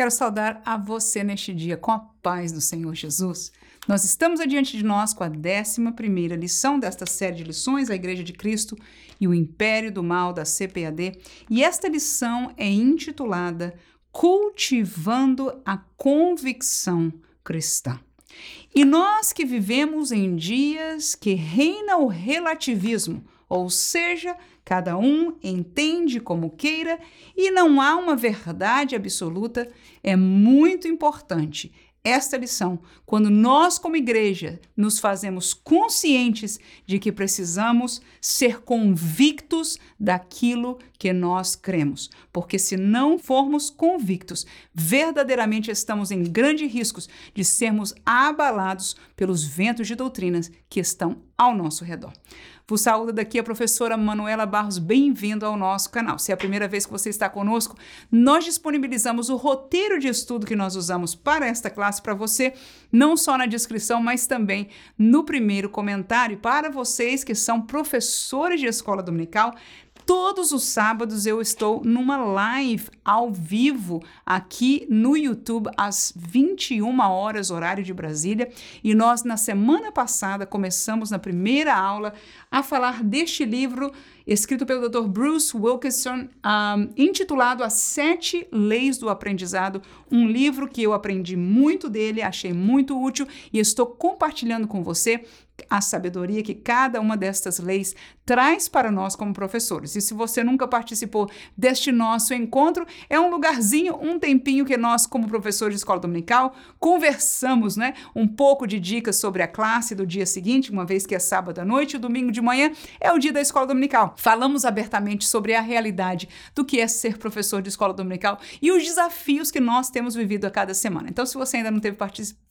Quero saudar a você neste dia com a paz do Senhor Jesus. Nós estamos adiante de nós com a 11 lição desta série de lições, a Igreja de Cristo e o Império do Mal da CPAD, e esta lição é intitulada Cultivando a Convicção Cristã. E nós que vivemos em dias que reina o relativismo, ou seja, cada um entende como queira e não há uma verdade absoluta, é muito importante esta lição quando nós, como igreja, nos fazemos conscientes de que precisamos ser convictos daquilo que nós cremos. Porque se não formos convictos, verdadeiramente estamos em grandes riscos de sermos abalados pelos ventos de doutrinas que estão ao nosso redor. Vos saúda daqui a professora Manuela Barros, bem-vindo ao nosso canal. Se é a primeira vez que você está conosco, nós disponibilizamos o roteiro de estudo que nós usamos para esta classe para você, não só na descrição, mas também no primeiro comentário. Para vocês que são professores de escola dominical, Todos os sábados eu estou numa live ao vivo aqui no YouTube às 21 horas horário de Brasília, e nós na semana passada começamos na primeira aula a falar deste livro escrito pelo Dr. Bruce Wilkinson, um, intitulado As Sete Leis do Aprendizado, um livro que eu aprendi muito dele, achei muito útil e estou compartilhando com você a sabedoria que cada uma destas leis traz para nós como professores. E se você nunca participou deste nosso encontro, é um lugarzinho, um tempinho que nós, como professores de escola dominical, conversamos, né? Um pouco de dicas sobre a classe do dia seguinte, uma vez que é sábado à noite, o domingo de manhã é o dia da escola dominical. Falamos abertamente sobre a realidade do que é ser professor de escola dominical e os desafios que nós temos vivido a cada semana. Então, se você ainda não teve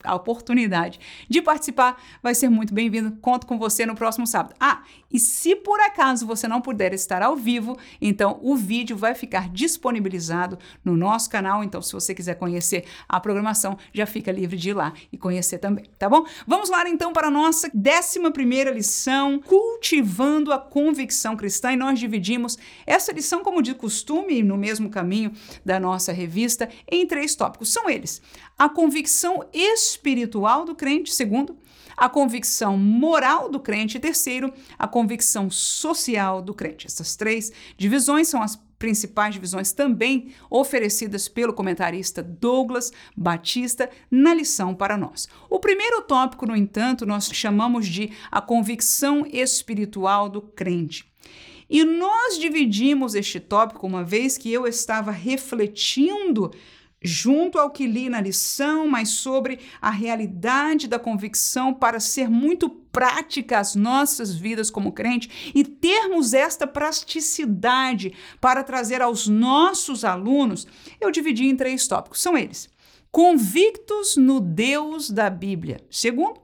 a oportunidade de participar, vai ser muito bem-vindo. Conto com você no próximo sábado. Ah, e se por acaso você não puder estar ao vivo, então o vídeo vai ficar disponibilizado no nosso canal. Então, se você quiser conhecer a programação, já fica livre de ir lá e conhecer também, tá bom? Vamos lá então para a nossa 11 primeira lição, cultivando a convicção cristã. E nós dividimos essa lição, como de costume, no mesmo caminho da nossa revista, em três tópicos. São eles: a convicção espiritual do crente, segundo, a convicção moral do crente e terceiro, a convicção social do crente. Essas três divisões são as principais divisões também oferecidas pelo comentarista Douglas Batista na lição para nós. O primeiro tópico, no entanto, nós chamamos de a convicção espiritual do crente. E nós dividimos este tópico uma vez que eu estava refletindo junto ao que li na lição, mas sobre a realidade da convicção para ser muito prática as nossas vidas como crente e termos esta praticidade para trazer aos nossos alunos, eu dividi em três tópicos. São eles: convictos no Deus da Bíblia. Segundo,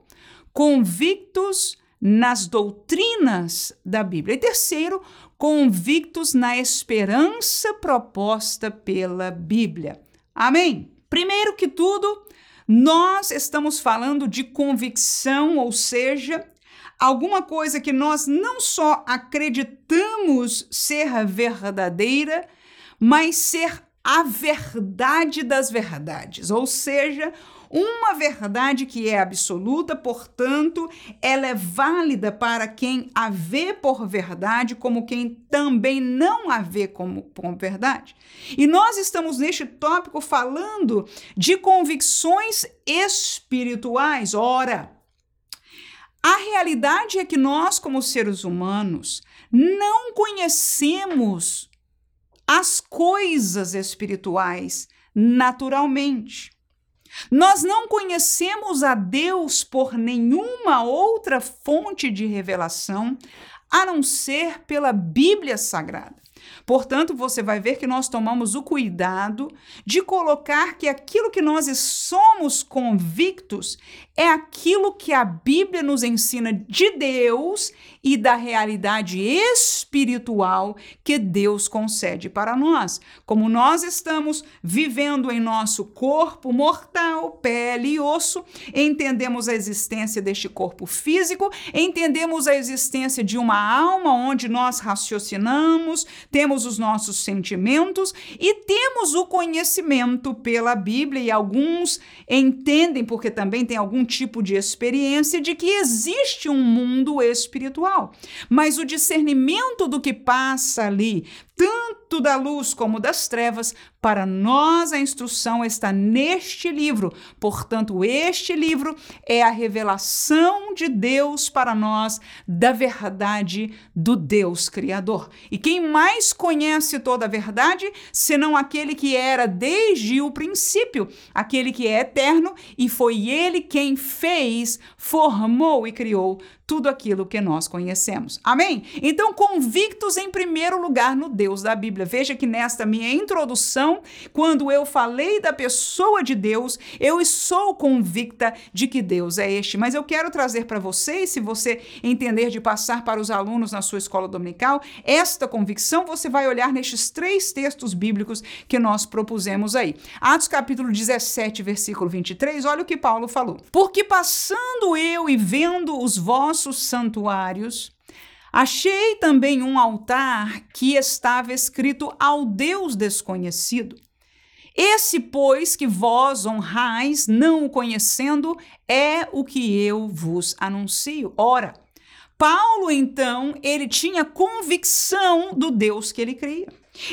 convictos nas doutrinas da Bíblia. E terceiro, convictos na esperança proposta pela Bíblia. Amém? Primeiro que tudo, nós estamos falando de convicção, ou seja, alguma coisa que nós não só acreditamos ser verdadeira, mas ser a verdade das verdades, ou seja, uma verdade que é absoluta, portanto, ela é válida para quem a vê por verdade, como quem também não a vê como, como verdade. E nós estamos neste tópico falando de convicções espirituais. Ora, a realidade é que nós, como seres humanos, não conhecemos as coisas espirituais naturalmente. Nós não conhecemos a Deus por nenhuma outra fonte de revelação a não ser pela Bíblia Sagrada. Portanto, você vai ver que nós tomamos o cuidado de colocar que aquilo que nós somos convictos é aquilo que a Bíblia nos ensina de Deus e da realidade espiritual que Deus concede para nós. Como nós estamos vivendo em nosso corpo mortal, pele e osso, entendemos a existência deste corpo físico, entendemos a existência de uma alma onde nós raciocinamos, temos os nossos sentimentos e temos o conhecimento pela Bíblia, e alguns entendem, porque também tem algum tipo de experiência, de que existe um mundo espiritual. Mas o discernimento do que passa ali, tanto da luz como das trevas, para nós a instrução está neste livro. Portanto, este livro é a revelação de Deus para nós da verdade do Deus Criador. E quem mais conhece toda a verdade, senão aquele que era desde o princípio, aquele que é eterno, e foi ele quem fez, formou e criou tudo aquilo que nós conhecemos. Amém? Então, convictos em primeiro lugar no Deus da Bíblia. Veja que nesta minha introdução, quando eu falei da pessoa de Deus, eu sou convicta de que Deus é este. Mas eu quero trazer para vocês, se você entender de passar para os alunos na sua escola dominical, esta convicção você vai olhar nestes três textos bíblicos que nós propusemos aí. Atos capítulo 17, versículo 23, olha o que Paulo falou. Porque passando eu e vendo os vossos santuários, achei também um altar que estava escrito ao Deus desconhecido. Esse, pois, que vós honrais, não o conhecendo, é o que eu vos anuncio. Ora, Paulo, então, ele tinha convicção do Deus que ele cria.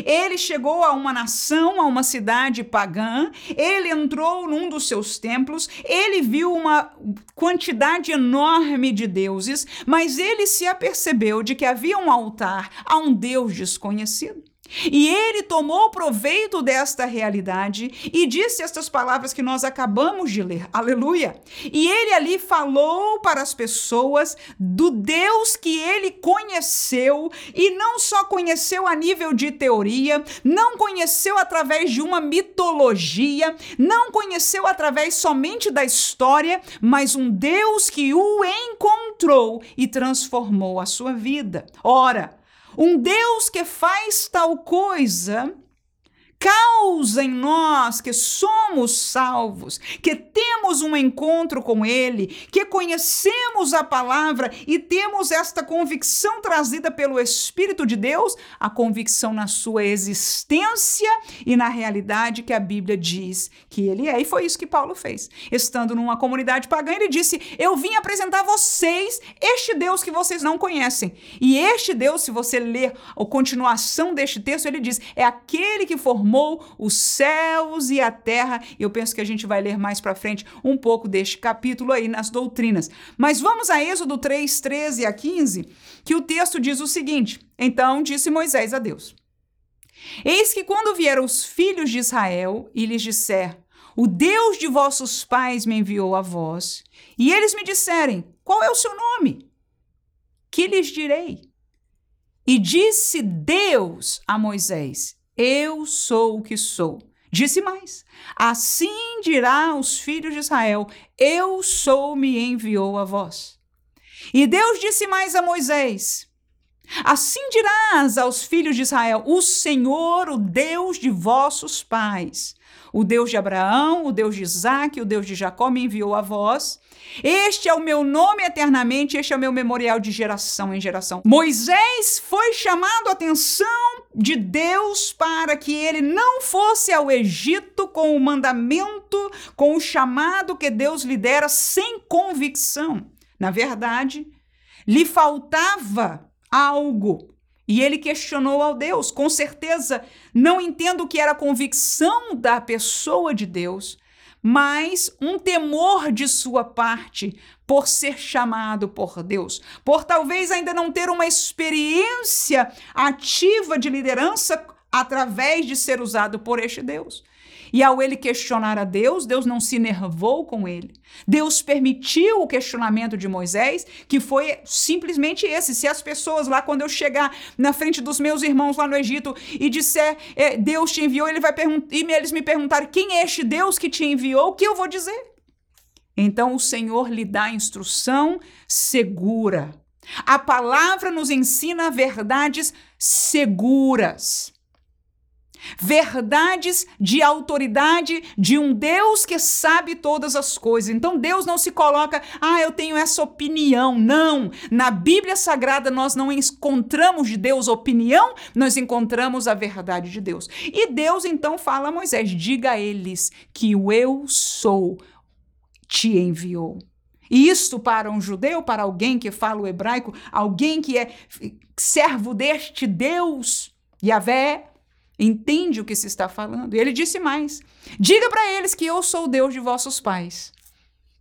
Ele chegou a uma nação, a uma cidade pagã, ele entrou num dos seus templos, ele viu uma quantidade enorme de deuses, mas ele se apercebeu de que havia um altar a um Deus desconhecido. E ele tomou proveito desta realidade e disse estas palavras que nós acabamos de ler. Aleluia! E ele ali falou para as pessoas do Deus que ele conheceu e não só conheceu a nível de teoria, não conheceu através de uma mitologia, não conheceu através somente da história, mas um Deus que o encontrou e transformou a sua vida. Ora, um Deus que faz tal coisa causa em nós que somos salvos, que temos um encontro com Ele, que conhecemos a palavra e temos esta convicção trazida pelo Espírito de Deus, a convicção na sua existência e na realidade que a Bíblia diz que Ele é. E foi isso que Paulo fez. Estando numa comunidade pagã, ele disse: Eu vim apresentar a vocês este Deus que vocês não conhecem. E este Deus, se você ler a continuação deste texto, ele diz: É aquele que formou formou os céus e a terra. Eu penso que a gente vai ler mais para frente um pouco deste capítulo aí nas doutrinas. Mas vamos a Êxodo 3, 13 a 15, que o texto diz o seguinte: Então disse Moisés a Deus: Eis que quando vieram os filhos de Israel e lhes disser: O Deus de vossos pais me enviou a vós, e eles me disserem: Qual é o seu nome? Que lhes direi? E disse Deus a Moisés: eu sou o que sou. Disse mais: Assim dirá aos filhos de Israel: Eu sou, me enviou a vós. E Deus disse mais a Moisés: Assim dirás aos filhos de Israel: O Senhor, o Deus de vossos pais, o Deus de Abraão, o Deus de Isaac, o Deus de Jacó me enviou a vós. Este é o meu nome eternamente, este é o meu memorial de geração em geração. Moisés foi chamado a atenção de Deus para que ele não fosse ao Egito com o mandamento, com o chamado que Deus lhe dera sem convicção. Na verdade, lhe faltava algo. E ele questionou ao Deus. Com certeza, não entendo o que era convicção da pessoa de Deus, mas um temor de sua parte por ser chamado por Deus, por talvez ainda não ter uma experiência ativa de liderança através de ser usado por este Deus. E ao ele questionar a Deus, Deus não se nervou com ele. Deus permitiu o questionamento de Moisés, que foi simplesmente esse: se as pessoas lá, quando eu chegar na frente dos meus irmãos lá no Egito e disser é, Deus te enviou, ele vai e eles me perguntarem quem é este Deus que te enviou, o que eu vou dizer? Então o Senhor lhe dá instrução segura. A palavra nos ensina verdades seguras. Verdades de autoridade de um Deus que sabe todas as coisas. Então Deus não se coloca, ah, eu tenho essa opinião. Não. Na Bíblia Sagrada nós não encontramos de Deus opinião, nós encontramos a verdade de Deus. E Deus então fala a Moisés: diga a eles que o eu sou te enviou. Isto para um judeu, para alguém que fala o hebraico, alguém que é servo deste Deus, Yahvé, entende o que se está falando. E ele disse mais: Diga para eles que eu sou o Deus de vossos pais.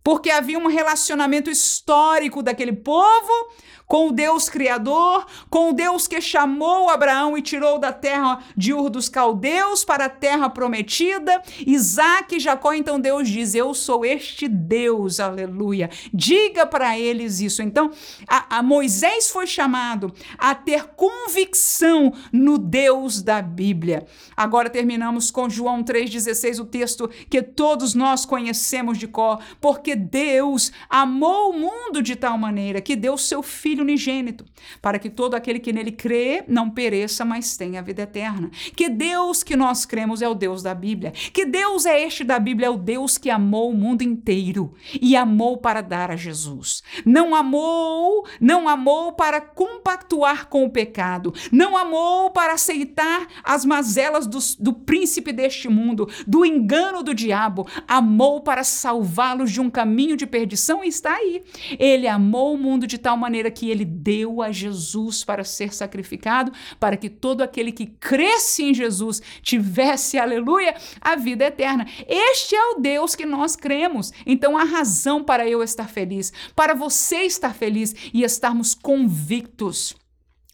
Porque havia um relacionamento histórico daquele povo com o Deus Criador, com o Deus que chamou Abraão e tirou da terra de Ur dos Caldeus para a terra prometida. Isaac e Jacó, então Deus diz: Eu sou este Deus, aleluia. Diga para eles isso. Então, a, a Moisés foi chamado a ter convicção no Deus da Bíblia. Agora terminamos com João 3,16, o texto que todos nós conhecemos de cor, porque Deus amou o mundo de tal maneira que deu seu Filho Filho unigênito, para que todo aquele que nele crê não pereça, mas tenha a vida eterna. Que Deus que nós cremos é o Deus da Bíblia. Que Deus é este da Bíblia, é o Deus que amou o mundo inteiro e amou para dar a Jesus. Não amou, não amou para compactuar com o pecado, não amou para aceitar as mazelas do, do príncipe deste mundo, do engano do diabo, amou para salvá-los de um caminho de perdição e está aí. Ele amou o mundo de tal maneira que que ele deu a Jesus para ser sacrificado, para que todo aquele que cresce em Jesus tivesse, aleluia, a vida eterna. Este é o Deus que nós cremos. Então, a razão para eu estar feliz, para você estar feliz e estarmos convictos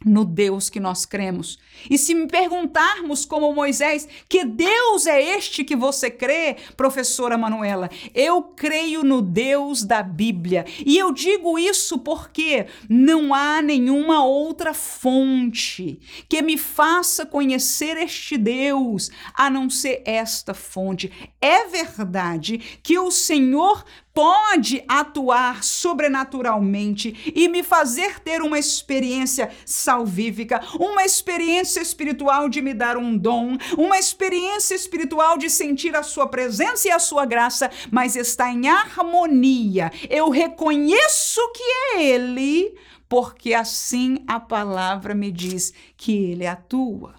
no Deus que nós cremos. E se me perguntarmos, como Moisés, que Deus é este que você crê, professora Manuela, eu creio no Deus da Bíblia. E eu digo isso porque não há nenhuma outra fonte que me faça conhecer este Deus a não ser esta fonte. É verdade que o Senhor pode atuar sobrenaturalmente e me fazer ter uma experiência salvífica, uma experiência espiritual de me dar um dom, uma experiência espiritual de sentir a sua presença e a sua graça, mas está em harmonia. Eu reconheço que é Ele, porque assim a palavra me diz que Ele atua.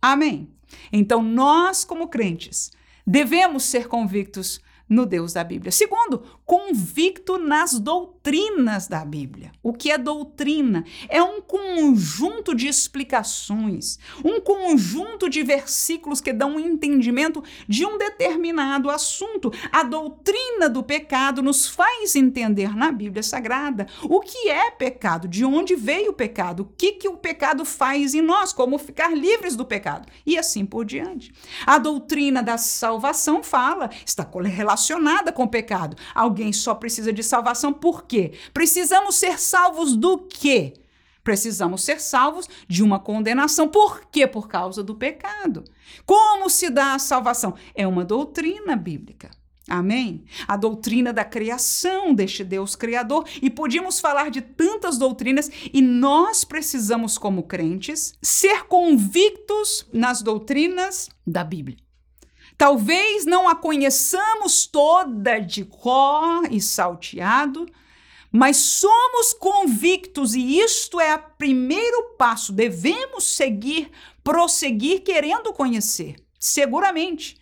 Amém. Então, nós, como crentes, devemos ser convictos no Deus da Bíblia. Segundo, convicto nas doutrinas da Bíblia. O que é doutrina? É um conjunto de explicações, um conjunto de versículos que dão um entendimento de um determinado assunto. A doutrina do pecado nos faz entender na Bíblia Sagrada o que é pecado, de onde veio o pecado, o que, que o pecado faz em nós, como ficar livres do pecado e assim por diante. A doutrina da salvação fala, está relacionada com o pecado. Alguém só precisa de salvação por quê? Precisamos ser salvos do quê? Precisamos ser salvos de uma condenação. Por quê? Por causa do pecado. Como se dá a salvação? É uma doutrina bíblica. Amém? A doutrina da criação deste Deus Criador. E podíamos falar de tantas doutrinas, e nós precisamos, como crentes, ser convictos nas doutrinas da Bíblia. Talvez não a conheçamos toda de cor e salteado, mas somos convictos e isto é o primeiro passo. Devemos seguir, prosseguir querendo conhecer, seguramente.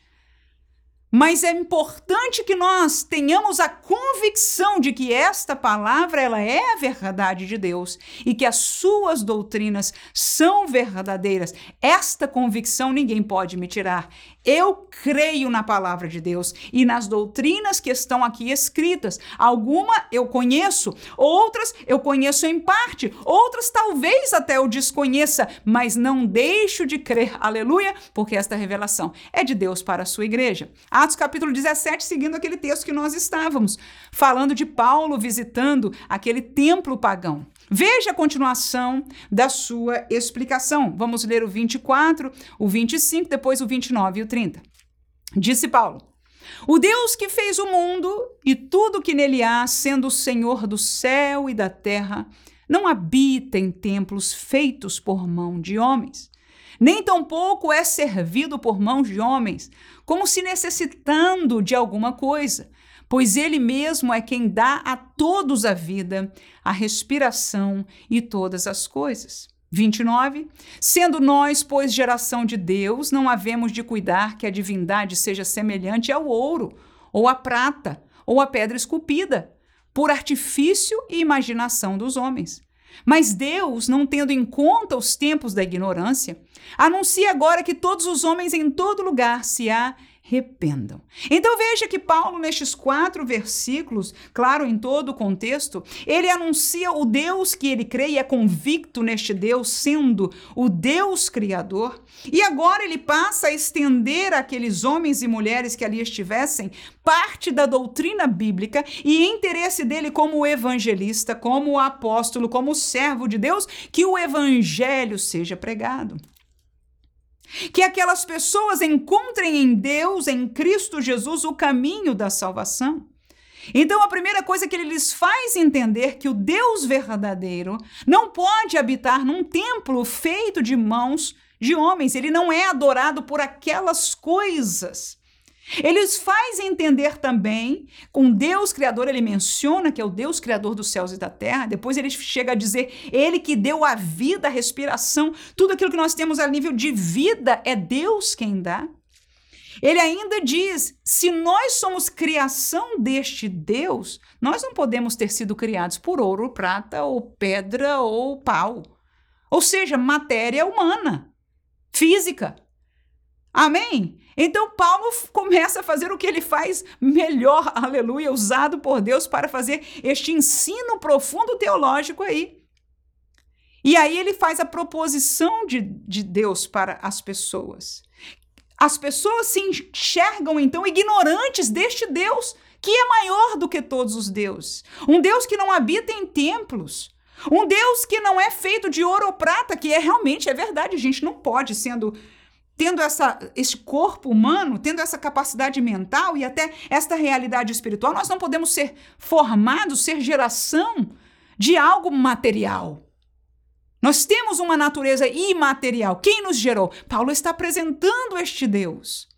Mas é importante que nós tenhamos a convicção de que esta palavra ela é a verdade de Deus e que as suas doutrinas são verdadeiras. Esta convicção ninguém pode me tirar. Eu creio na palavra de Deus e nas doutrinas que estão aqui escritas. Alguma eu conheço, outras eu conheço em parte, outras talvez até eu desconheça, mas não deixo de crer. Aleluia, porque esta revelação é de Deus para a sua igreja. Atos capítulo 17, seguindo aquele texto que nós estávamos, falando de Paulo visitando aquele templo pagão. Veja a continuação da sua explicação. Vamos ler o 24, o 25, depois o 29 e o 30. Disse Paulo: O Deus que fez o mundo e tudo que nele há, sendo o Senhor do céu e da terra, não habita em templos feitos por mão de homens nem tampouco é servido por mãos de homens, como se necessitando de alguma coisa, pois ele mesmo é quem dá a todos a vida, a respiração e todas as coisas. 29. Sendo nós, pois, geração de Deus, não havemos de cuidar que a divindade seja semelhante ao ouro, ou à prata, ou à pedra esculpida, por artifício e imaginação dos homens. Mas Deus, não tendo em conta os tempos da ignorância, anuncia agora que todos os homens em todo lugar se há arrependam. Então veja que Paulo, nestes quatro versículos, claro, em todo o contexto, ele anuncia o Deus que ele crê e é convicto neste Deus, sendo o Deus Criador. E agora ele passa a estender àqueles homens e mulheres que ali estivessem parte da doutrina bíblica e interesse dele como evangelista, como apóstolo, como servo de Deus, que o evangelho seja pregado. Que aquelas pessoas encontrem em Deus, em Cristo Jesus, o caminho da salvação. Então, a primeira coisa que ele lhes faz entender que o Deus verdadeiro não pode habitar num templo feito de mãos de homens, ele não é adorado por aquelas coisas. Eles faz entender também, com Deus Criador, ele menciona que é o Deus Criador dos céus e da terra, depois ele chega a dizer, ele que deu a vida, a respiração, tudo aquilo que nós temos a nível de vida é Deus quem dá. Ele ainda diz: se nós somos criação deste Deus, nós não podemos ter sido criados por ouro, prata, ou pedra, ou pau. Ou seja, matéria humana, física. Amém? Então Paulo começa a fazer o que ele faz melhor, aleluia, usado por Deus para fazer este ensino profundo teológico aí. E aí ele faz a proposição de, de Deus para as pessoas. As pessoas se enxergam então ignorantes deste Deus que é maior do que todos os deuses. Um Deus que não habita em templos. Um Deus que não é feito de ouro ou prata, que é realmente é verdade, a gente não pode sendo tendo essa, esse corpo humano, tendo essa capacidade mental e até esta realidade espiritual, nós não podemos ser formados, ser geração de algo material. Nós temos uma natureza imaterial. Quem nos gerou? Paulo está apresentando este Deus.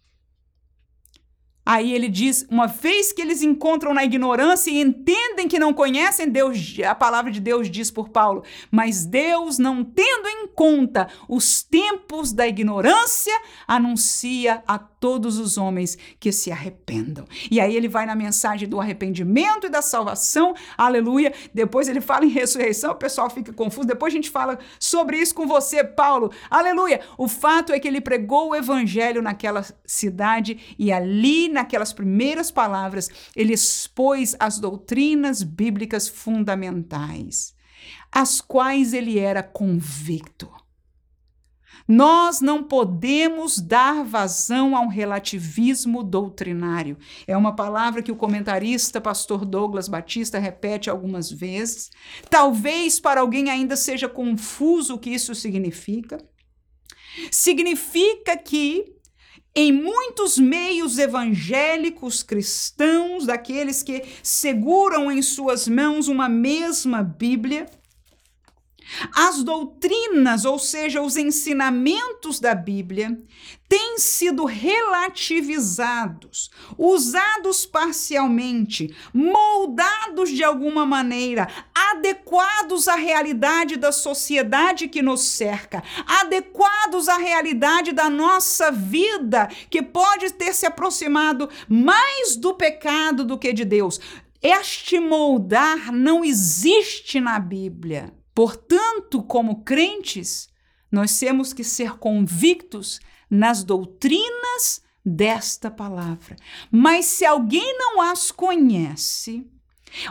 Aí ele diz: uma vez que eles encontram na ignorância e entendem que não conhecem Deus, a palavra de Deus diz por Paulo, mas Deus, não tendo em conta os tempos da ignorância, anuncia a todos os homens que se arrependam. E aí ele vai na mensagem do arrependimento e da salvação, aleluia. Depois ele fala em ressurreição, o pessoal fica confuso. Depois a gente fala sobre isso com você, Paulo, aleluia. O fato é que ele pregou o evangelho naquela cidade e ali naquelas primeiras palavras, ele expôs as doutrinas bíblicas fundamentais, as quais ele era convicto. Nós não podemos dar vazão a um relativismo doutrinário. É uma palavra que o comentarista pastor Douglas Batista repete algumas vezes. Talvez para alguém ainda seja confuso o que isso significa. Significa que em muitos meios evangélicos cristãos, daqueles que seguram em suas mãos uma mesma Bíblia, as doutrinas, ou seja, os ensinamentos da Bíblia, têm sido relativizados, usados parcialmente, moldados de alguma maneira, adequados à realidade da sociedade que nos cerca, adequados à realidade da nossa vida, que pode ter se aproximado mais do pecado do que de Deus. Este moldar não existe na Bíblia. Portanto, como crentes, nós temos que ser convictos nas doutrinas desta palavra. Mas se alguém não as conhece,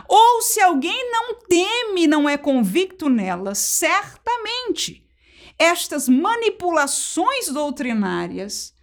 ou se alguém não teme, não é convicto nelas, certamente estas manipulações doutrinárias,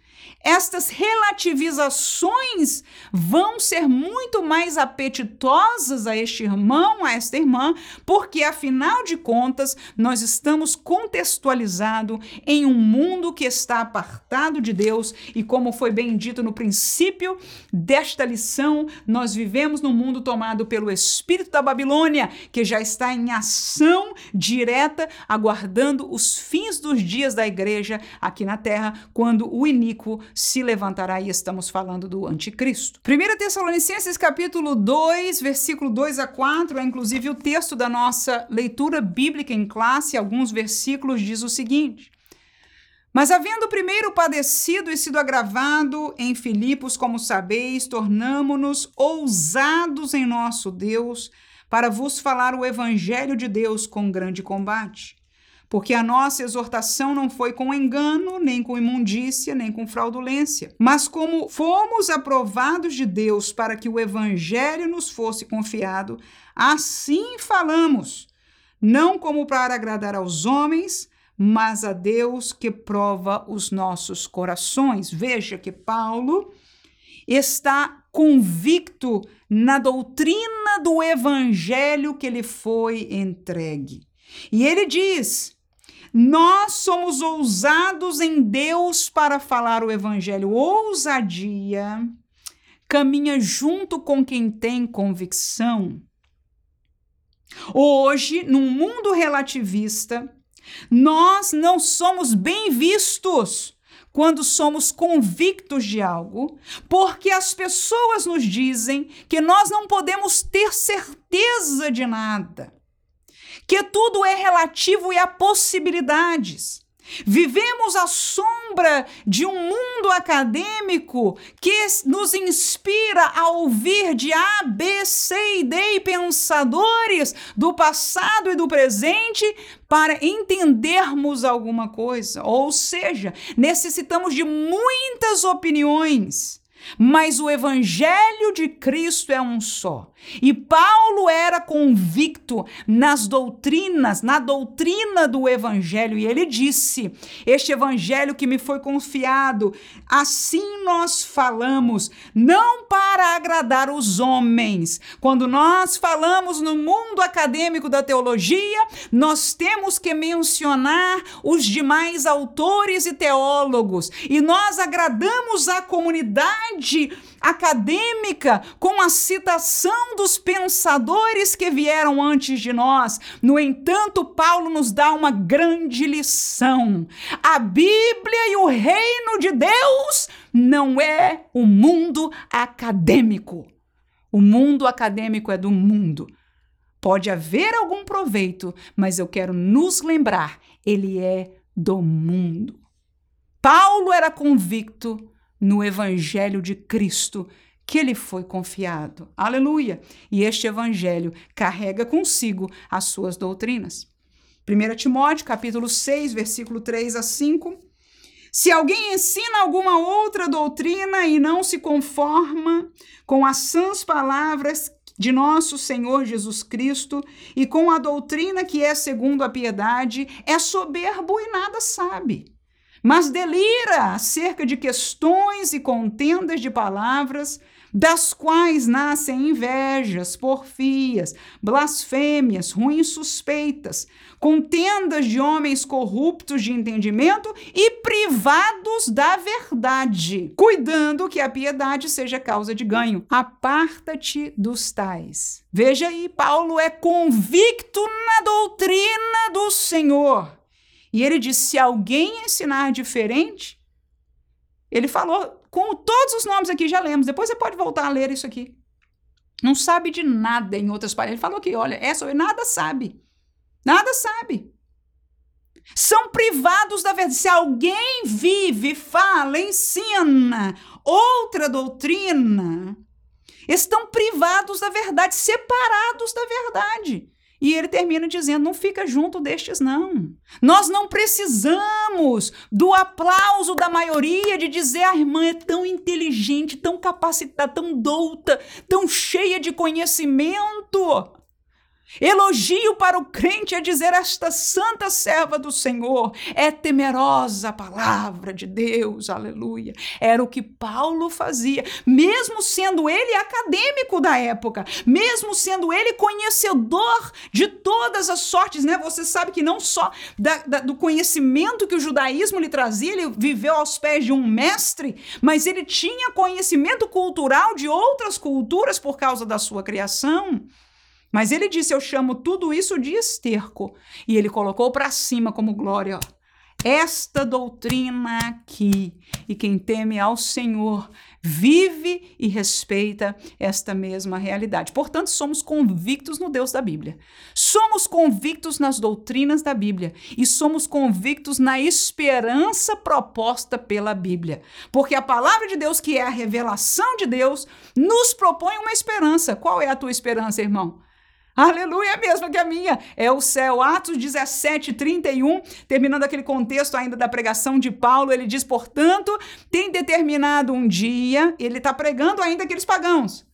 estas relativizações vão ser muito mais apetitosas a este irmão, a esta irmã, porque afinal de contas nós estamos contextualizados em um mundo que está apartado de Deus. E como foi bem dito no princípio desta lição, nós vivemos num mundo tomado pelo espírito da Babilônia, que já está em ação direta, aguardando os fins dos dias da igreja aqui na terra, quando o iníquo se levantará e estamos falando do anticristo. 1 Tessalonicenses capítulo 2, versículo 2 a 4, é inclusive o texto da nossa leitura bíblica em classe, alguns versículos diz o seguinte: mas havendo primeiro padecido e sido agravado em Filipos, como sabeis, tornamo-nos ousados em nosso Deus para vos falar o evangelho de Deus com grande combate porque a nossa exortação não foi com engano, nem com imundícia, nem com fraudulência, mas como fomos aprovados de Deus para que o evangelho nos fosse confiado, assim falamos, não como para agradar aos homens, mas a Deus que prova os nossos corações. Veja que Paulo está convicto na doutrina do evangelho que lhe foi entregue. E ele diz: nós somos ousados em Deus para falar o evangelho. Ousadia caminha junto com quem tem convicção. Hoje, num mundo relativista, nós não somos bem vistos quando somos convictos de algo, porque as pessoas nos dizem que nós não podemos ter certeza de nada que tudo é relativo e há possibilidades. Vivemos à sombra de um mundo acadêmico que nos inspira a ouvir de A, B, C e D pensadores do passado e do presente para entendermos alguma coisa. Ou seja, necessitamos de muitas opiniões mas o evangelho de Cristo é um só. E Paulo era convicto nas doutrinas, na doutrina do evangelho, e ele disse: Este evangelho que me foi confiado, assim nós falamos, não para agradar os homens. Quando nós falamos no mundo acadêmico da teologia, nós temos que mencionar os demais autores e teólogos, e nós agradamos a comunidade acadêmica com a citação dos pensadores que vieram antes de nós. No entanto, Paulo nos dá uma grande lição. A Bíblia e o reino de Deus não é o mundo acadêmico. O mundo acadêmico é do mundo. Pode haver algum proveito, mas eu quero nos lembrar, ele é do mundo. Paulo era convicto no Evangelho de Cristo que lhe foi confiado. Aleluia! E este evangelho carrega consigo as suas doutrinas. 1 Timóteo, capítulo 6, versículo 3 a 5. Se alguém ensina alguma outra doutrina e não se conforma com as sãs palavras de nosso Senhor Jesus Cristo e com a doutrina que é segundo a piedade, é soberbo e nada sabe mas delira acerca de questões e contendas de palavras, das quais nascem invejas, porfias, blasfêmias, ruins suspeitas, contendas de homens corruptos de entendimento e privados da verdade, cuidando que a piedade seja causa de ganho. Aparta-te dos tais. Veja aí, Paulo é convicto na doutrina do Senhor e ele disse: se alguém ensinar diferente, ele falou com todos os nomes aqui, já lemos. Depois você pode voltar a ler isso aqui. Não sabe de nada, em outras palavras. Ele falou que, olha, essa nada sabe. Nada sabe. São privados da verdade. Se alguém vive, fala, ensina outra doutrina, estão privados da verdade, separados da verdade. E ele termina dizendo: não fica junto destes, não. Nós não precisamos do aplauso da maioria de dizer a irmã é tão inteligente, tão capacitada, tão douta, tão cheia de conhecimento. Elogio para o crente é dizer: esta santa serva do Senhor é temerosa a palavra de Deus, aleluia. Era o que Paulo fazia, mesmo sendo ele acadêmico da época, mesmo sendo ele conhecedor de todas as sortes, né? Você sabe que não só da, da, do conhecimento que o judaísmo lhe trazia, ele viveu aos pés de um mestre, mas ele tinha conhecimento cultural de outras culturas por causa da sua criação. Mas ele disse: Eu chamo tudo isso de esterco. E ele colocou para cima como glória. Esta doutrina aqui. E quem teme ao Senhor vive e respeita esta mesma realidade. Portanto, somos convictos no Deus da Bíblia. Somos convictos nas doutrinas da Bíblia e somos convictos na esperança proposta pela Bíblia. Porque a palavra de Deus, que é a revelação de Deus, nos propõe uma esperança. Qual é a tua esperança, irmão? Aleluia, é mesma que a minha. É o céu. Atos 17, 31, terminando aquele contexto ainda da pregação de Paulo, ele diz: portanto, tem determinado um dia, ele está pregando ainda aqueles pagãos,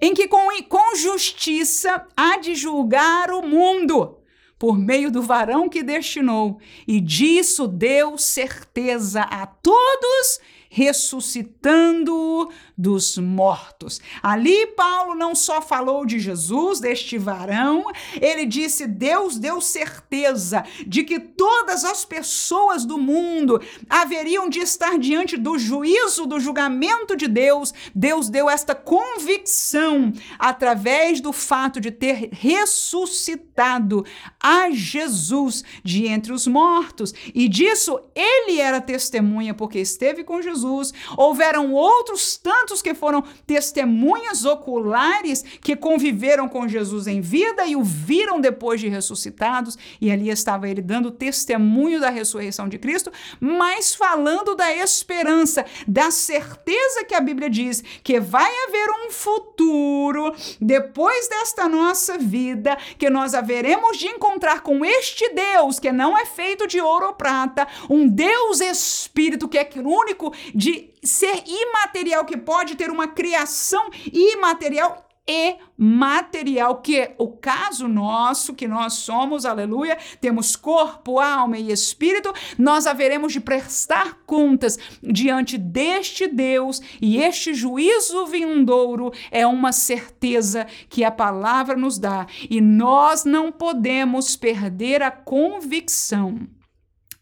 em que com, com justiça há de julgar o mundo por meio do varão que destinou, e disso deu certeza a todos ressuscitando dos mortos. Ali Paulo não só falou de Jesus, deste varão, ele disse: Deus deu certeza de que todas as pessoas do mundo haveriam de estar diante do juízo, do julgamento de Deus. Deus deu esta convicção através do fato de ter ressuscitado a Jesus de entre os mortos. E disso ele era testemunha, porque esteve com Jesus Jesus. Houveram outros tantos que foram testemunhas oculares que conviveram com Jesus em vida e o viram depois de ressuscitados, e ali estava ele dando testemunho da ressurreição de Cristo, mas falando da esperança, da certeza que a Bíblia diz que vai haver um futuro depois desta nossa vida, que nós haveremos de encontrar com este Deus que não é feito de ouro ou prata, um Deus espírito que é único de ser imaterial, que pode ter uma criação imaterial e material, que é o caso nosso, que nós somos, aleluia, temos corpo, alma e espírito, nós haveremos de prestar contas diante deste Deus e este juízo vindouro é uma certeza que a palavra nos dá e nós não podemos perder a convicção.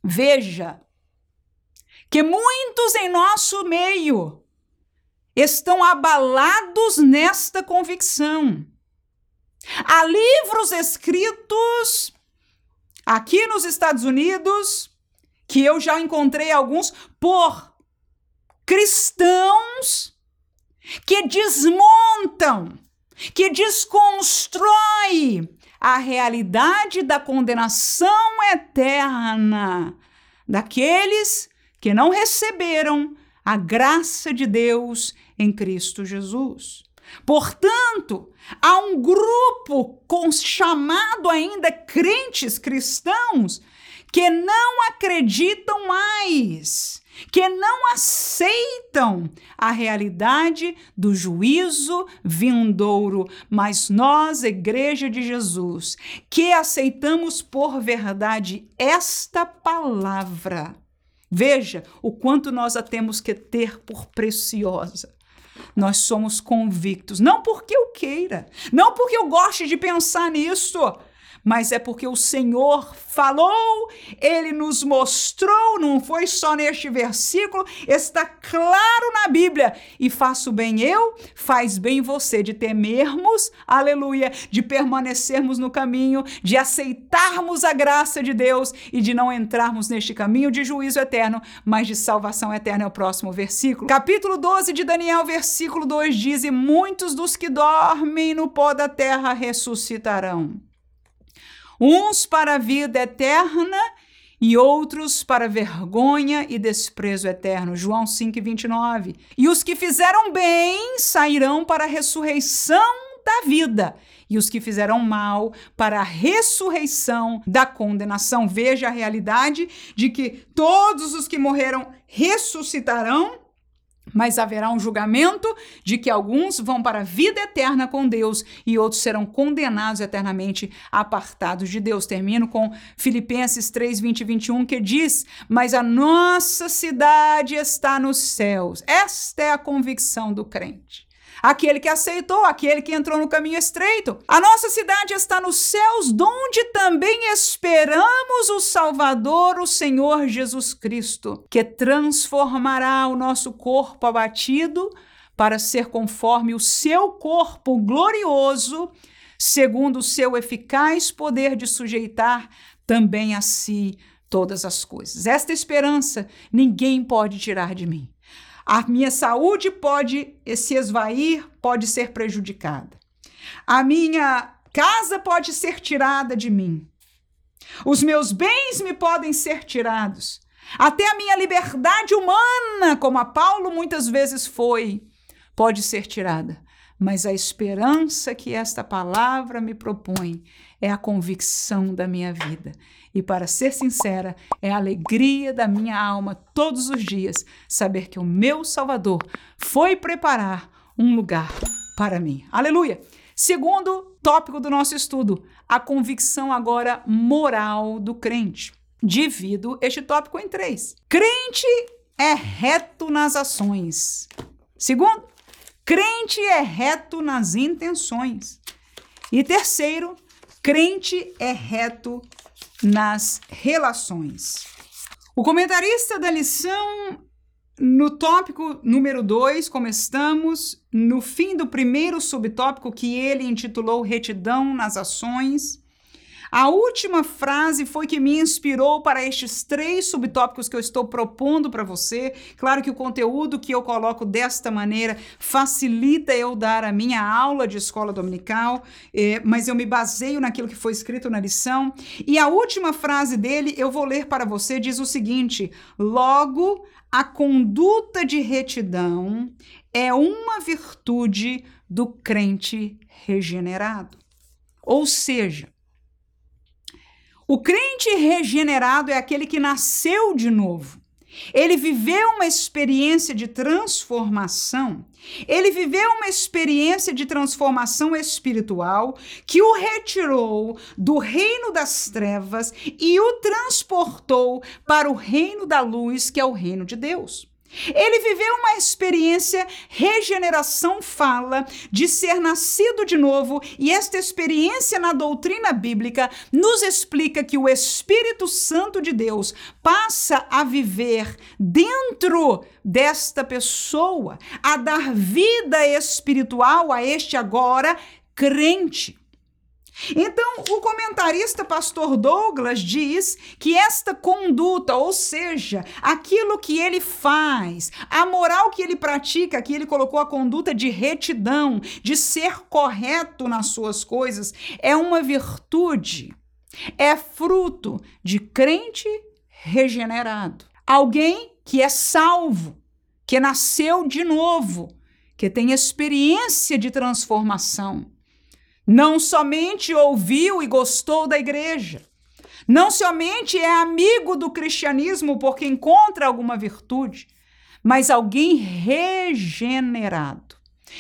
Veja, que muitos em nosso meio estão abalados nesta convicção. Há livros escritos aqui nos Estados Unidos, que eu já encontrei alguns, por cristãos que desmontam, que desconstrói a realidade da condenação eterna daqueles que não receberam a graça de Deus em Cristo Jesus. Portanto, há um grupo chamado ainda crentes cristãos que não acreditam mais, que não aceitam a realidade do juízo vindouro, mas nós, Igreja de Jesus, que aceitamos por verdade esta palavra, Veja o quanto nós a temos que ter por preciosa. Nós somos convictos, não porque eu queira, não porque eu goste de pensar nisso, mas é porque o Senhor falou, ele nos mostrou, não foi só neste versículo, está claro na Bíblia. E faço bem eu, faz bem você de temermos, aleluia, de permanecermos no caminho, de aceitarmos a graça de Deus e de não entrarmos neste caminho de juízo eterno, mas de salvação eterna. É o próximo versículo. Capítulo 12 de Daniel, versículo 2 diz: E muitos dos que dormem no pó da terra ressuscitarão uns para a vida eterna e outros para vergonha e desprezo eterno. João 5:29. E os que fizeram bem sairão para a ressurreição da vida, e os que fizeram mal para a ressurreição da condenação. Veja a realidade de que todos os que morreram ressuscitarão mas haverá um julgamento de que alguns vão para a vida eterna com Deus e outros serão condenados eternamente, apartados de Deus. Termino com Filipenses 3, 20 e 21, que diz: Mas a nossa cidade está nos céus. Esta é a convicção do crente aquele que aceitou, aquele que entrou no caminho estreito. A nossa cidade está nos céus, donde também esperamos o Salvador, o Senhor Jesus Cristo, que transformará o nosso corpo abatido para ser conforme o seu corpo glorioso, segundo o seu eficaz poder de sujeitar também a si todas as coisas. Esta esperança ninguém pode tirar de mim. A minha saúde pode se esvair, pode ser prejudicada. A minha casa pode ser tirada de mim. Os meus bens me podem ser tirados. Até a minha liberdade humana, como a Paulo muitas vezes foi, pode ser tirada. Mas a esperança que esta palavra me propõe é a convicção da minha vida. E para ser sincera, é a alegria da minha alma todos os dias saber que o meu Salvador foi preparar um lugar para mim. Aleluia! Segundo tópico do nosso estudo, a convicção agora moral do crente. Divido este tópico em três. Crente é reto nas ações. Segundo, crente é reto nas intenções. E terceiro, crente é reto nas relações. O comentarista da lição, no tópico número 2, como estamos, no fim do primeiro subtópico que ele intitulou Retidão nas Ações, a última frase foi que me inspirou para estes três subtópicos que eu estou propondo para você. Claro que o conteúdo que eu coloco desta maneira facilita eu dar a minha aula de escola dominical, eh, mas eu me baseio naquilo que foi escrito na lição. E a última frase dele eu vou ler para você: diz o seguinte: Logo, a conduta de retidão é uma virtude do crente regenerado. Ou seja, o crente regenerado é aquele que nasceu de novo. Ele viveu uma experiência de transformação. Ele viveu uma experiência de transformação espiritual que o retirou do reino das trevas e o transportou para o reino da luz, que é o reino de Deus. Ele viveu uma experiência, regeneração fala de ser nascido de novo, e esta experiência na doutrina bíblica nos explica que o Espírito Santo de Deus passa a viver dentro desta pessoa, a dar vida espiritual a este agora crente. Então, o comentarista pastor Douglas diz que esta conduta, ou seja, aquilo que ele faz, a moral que ele pratica, que ele colocou a conduta de retidão, de ser correto nas suas coisas, é uma virtude, é fruto de crente regenerado. Alguém que é salvo, que nasceu de novo, que tem experiência de transformação não somente ouviu e gostou da igreja, não somente é amigo do cristianismo porque encontra alguma virtude, mas alguém regenerado.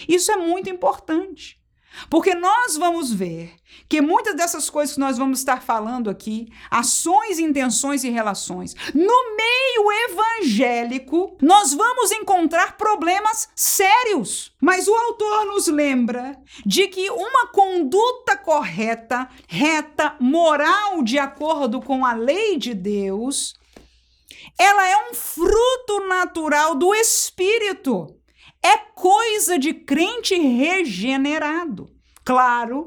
Isso é muito importante. Porque nós vamos ver que muitas dessas coisas que nós vamos estar falando aqui, ações, intenções e relações, no meio evangélico, nós vamos encontrar problemas sérios. Mas o autor nos lembra de que uma conduta correta, reta, moral, de acordo com a lei de Deus, ela é um fruto natural do espírito é coisa de crente regenerado. Claro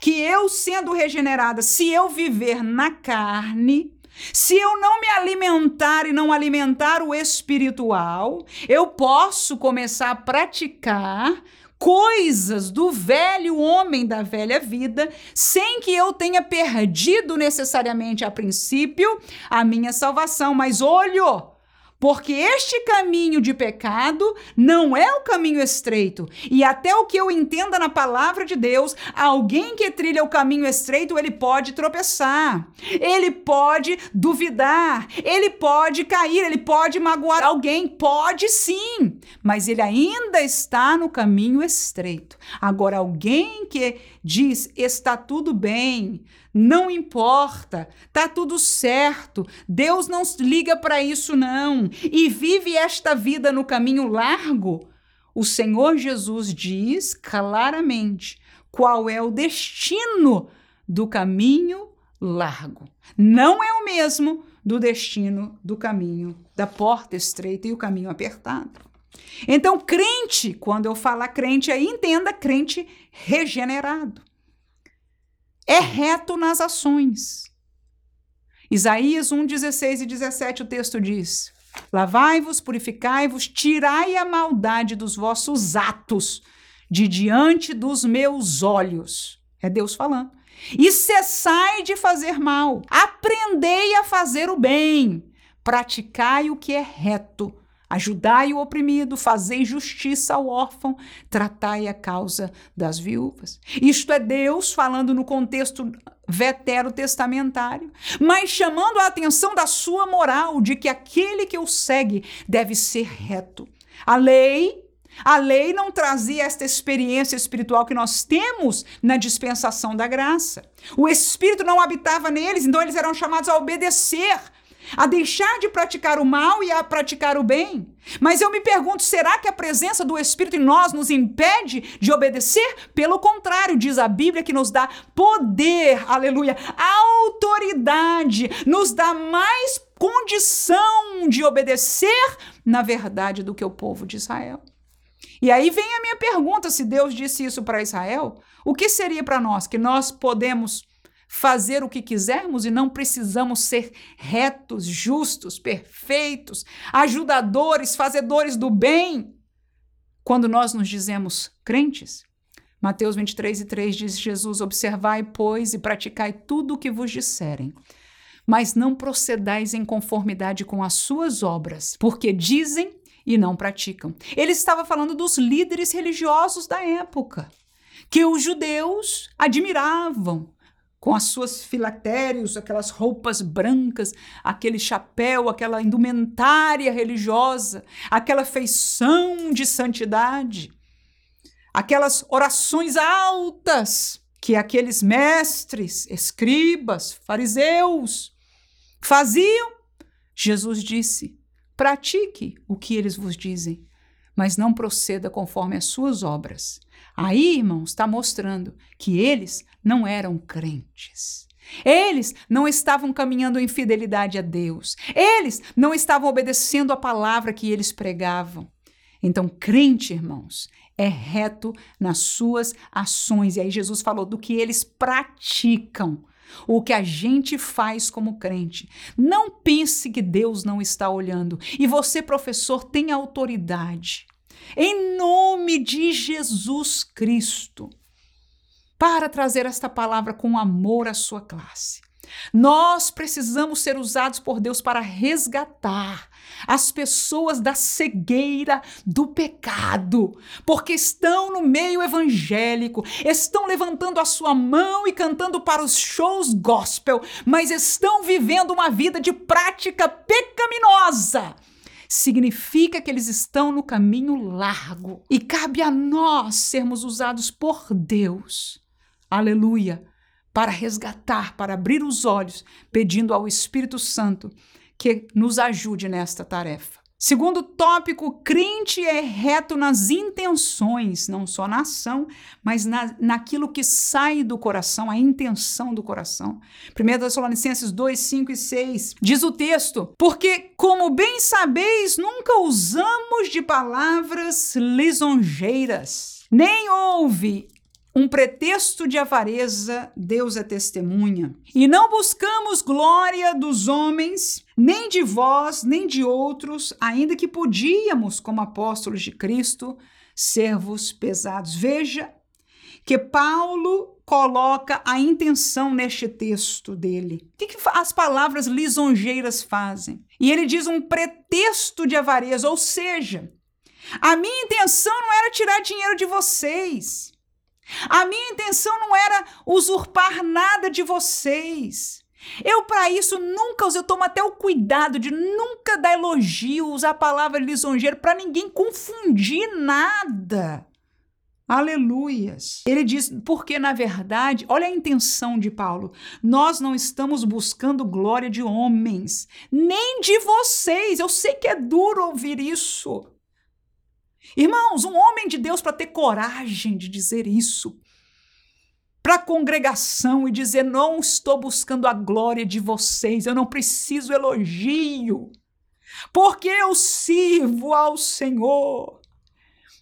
que eu, sendo regenerada, se eu viver na carne, se eu não me alimentar e não alimentar o espiritual, eu posso começar a praticar coisas do velho homem da velha vida, sem que eu tenha perdido necessariamente a princípio a minha salvação. Mas olho, porque este caminho de pecado não é o caminho estreito. E até o que eu entenda na palavra de Deus, alguém que trilha o caminho estreito, ele pode tropeçar, ele pode duvidar, ele pode cair, ele pode magoar alguém, pode sim, mas ele ainda está no caminho estreito. Agora, alguém que diz está tudo bem, não importa, tá tudo certo. Deus não liga para isso não e vive esta vida no caminho largo. O Senhor Jesus diz claramente qual é o destino do caminho largo. Não é o mesmo do destino do caminho da porta estreita e o caminho apertado. Então, crente, quando eu falar crente aí, entenda crente regenerado é reto nas ações. Isaías 1, 16 e 17, o texto diz: Lavai-vos, purificai-vos, tirai a maldade dos vossos atos de diante dos meus olhos. É Deus falando. E cessai de fazer mal, aprendei a fazer o bem, praticai o que é reto, Ajudai o oprimido, fazei justiça ao órfão, tratai a causa das viúvas. Isto é Deus falando no contexto veterotestamentário, mas chamando a atenção da sua moral, de que aquele que o segue deve ser reto. A lei a lei não trazia esta experiência espiritual que nós temos na dispensação da graça. O Espírito não habitava neles, então eles eram chamados a obedecer a deixar de praticar o mal e a praticar o bem. Mas eu me pergunto, será que a presença do Espírito em nós nos impede de obedecer? Pelo contrário, diz a Bíblia que nos dá poder, aleluia, autoridade, nos dá mais condição de obedecer na verdade do que o povo de Israel. E aí vem a minha pergunta: se Deus disse isso para Israel, o que seria para nós? Que nós podemos fazer o que quisermos e não precisamos ser retos, justos, perfeitos, ajudadores, fazedores do bem, quando nós nos dizemos crentes? Mateus 23 e 3 diz Jesus: Observai, pois, e praticai tudo o que vos disserem, mas não procedais em conformidade com as suas obras, porque dizem e não praticam. Ele estava falando dos líderes religiosos da época, que os judeus admiravam, com as suas filactérios, aquelas roupas brancas, aquele chapéu, aquela indumentária religiosa, aquela feição de santidade, aquelas orações altas que aqueles mestres, escribas, fariseus faziam. Jesus disse: pratique o que eles vos dizem, mas não proceda conforme as suas obras. Aí, irmãos, está mostrando que eles não eram crentes. Eles não estavam caminhando em fidelidade a Deus. Eles não estavam obedecendo a palavra que eles pregavam. Então, crente, irmãos, é reto nas suas ações. E aí Jesus falou do que eles praticam, o que a gente faz como crente. Não pense que Deus não está olhando. E você, professor, tem autoridade. Em nome de Jesus Cristo para trazer esta palavra com amor à sua classe. Nós precisamos ser usados por Deus para resgatar as pessoas da cegueira do pecado, porque estão no meio evangélico, estão levantando a sua mão e cantando para os shows gospel, mas estão vivendo uma vida de prática pecaminosa significa que eles estão no caminho largo e cabe a nós sermos usados por Deus aleluia, para resgatar, para abrir os olhos, pedindo ao Espírito Santo que nos ajude nesta tarefa. Segundo tópico, crente é reto nas intenções, não só na ação, mas na, naquilo que sai do coração, a intenção do coração. 1 Tessalonicenses 2, 5 e 6 diz o texto: Porque, como bem sabeis, nunca usamos de palavras lisonjeiras, nem houve um pretexto de avareza, Deus é testemunha. E não buscamos glória dos homens, nem de vós, nem de outros, ainda que podíamos, como apóstolos de Cristo, servos pesados. Veja que Paulo coloca a intenção neste texto dele. O que, que as palavras lisonjeiras fazem? E ele diz um pretexto de avareza, ou seja, a minha intenção não era tirar dinheiro de vocês. A minha intenção não era usurpar nada de vocês. Eu, para isso, nunca eu tomo até o cuidado de nunca dar elogio, usar a palavra lisonjeiro para ninguém confundir nada. Aleluias. Ele diz, porque na verdade, olha a intenção de Paulo, nós não estamos buscando glória de homens, nem de vocês. Eu sei que é duro ouvir isso. Irmãos, um homem de Deus para ter coragem de dizer isso para a congregação e dizer: não estou buscando a glória de vocês, eu não preciso elogio, porque eu sirvo ao Senhor.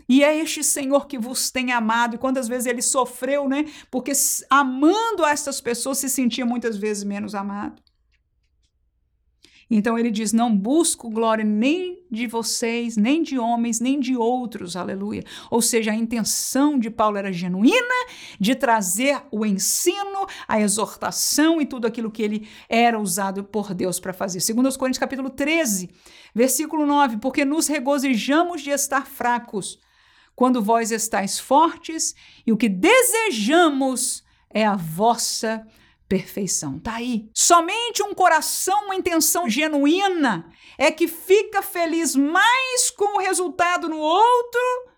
E é este Senhor que vos tem amado. E quantas vezes ele sofreu, né? Porque amando essas pessoas se sentia muitas vezes menos amado. Então ele diz: Não busco glória nem de vocês, nem de homens, nem de outros, aleluia. Ou seja, a intenção de Paulo era genuína, de trazer o ensino, a exortação e tudo aquilo que ele era usado por Deus para fazer. Segundo os Coríntios capítulo 13, versículo 9, porque nos regozijamos de estar fracos, quando vós estáis fortes, e o que desejamos é a vossa perfeição. Tá aí. Somente um coração, uma intenção genuína é que fica feliz mais com o resultado no outro